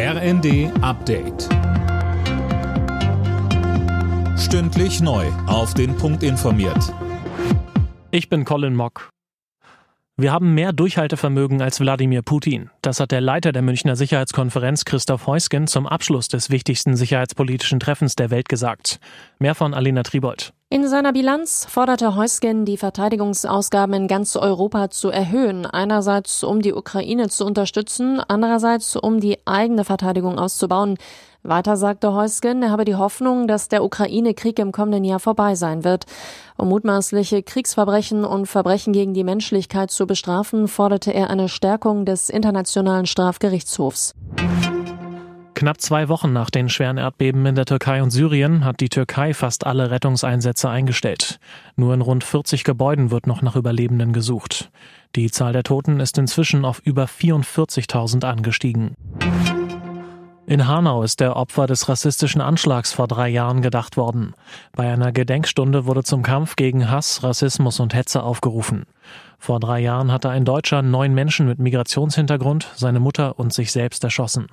RND Update. Stündlich neu. Auf den Punkt informiert. Ich bin Colin Mock. Wir haben mehr Durchhaltevermögen als Wladimir Putin. Das hat der Leiter der Münchner Sicherheitskonferenz Christoph Heusgen zum Abschluss des wichtigsten sicherheitspolitischen Treffens der Welt gesagt. Mehr von Alina Tribold. In seiner Bilanz forderte Heusgen, die Verteidigungsausgaben in ganz Europa zu erhöhen. Einerseits, um die Ukraine zu unterstützen, andererseits, um die eigene Verteidigung auszubauen. Weiter sagte Heusgen, er habe die Hoffnung, dass der Ukraine-Krieg im kommenden Jahr vorbei sein wird. Um mutmaßliche Kriegsverbrechen und Verbrechen gegen die Menschlichkeit zu bestrafen, forderte er eine Stärkung des Internationalen Strafgerichtshofs. Knapp zwei Wochen nach den schweren Erdbeben in der Türkei und Syrien hat die Türkei fast alle Rettungseinsätze eingestellt. Nur in rund 40 Gebäuden wird noch nach Überlebenden gesucht. Die Zahl der Toten ist inzwischen auf über 44.000 angestiegen. In Hanau ist der Opfer des rassistischen Anschlags vor drei Jahren gedacht worden. Bei einer Gedenkstunde wurde zum Kampf gegen Hass, Rassismus und Hetze aufgerufen. Vor drei Jahren hatte ein Deutscher neun Menschen mit Migrationshintergrund, seine Mutter und sich selbst erschossen.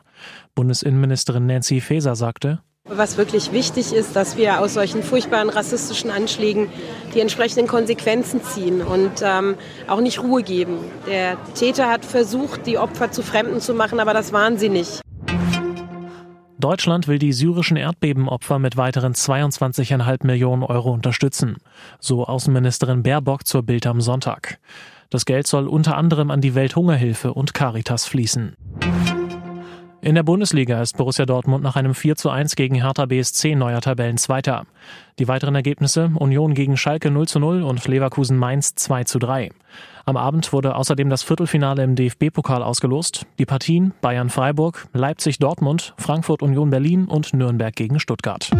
Bundesinnenministerin Nancy Faeser sagte, was wirklich wichtig ist, dass wir aus solchen furchtbaren rassistischen Anschlägen die entsprechenden Konsequenzen ziehen und ähm, auch nicht Ruhe geben. Der Täter hat versucht, die Opfer zu Fremden zu machen, aber das waren sie nicht. Deutschland will die syrischen Erdbebenopfer mit weiteren 22,5 Millionen Euro unterstützen, so Außenministerin Baerbock zur Bild am Sonntag. Das Geld soll unter anderem an die Welthungerhilfe und Caritas fließen. In der Bundesliga ist Borussia Dortmund nach einem 4 zu 1 gegen Hertha BSC neuer Tabellenzweiter. Die weiteren Ergebnisse Union gegen Schalke 0 zu 0 und Leverkusen Mainz 2 zu 3. Am Abend wurde außerdem das Viertelfinale im DFB-Pokal ausgelost. Die Partien Bayern Freiburg, Leipzig Dortmund, Frankfurt Union Berlin und Nürnberg gegen Stuttgart.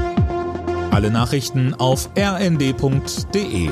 Alle Nachrichten auf rnd.de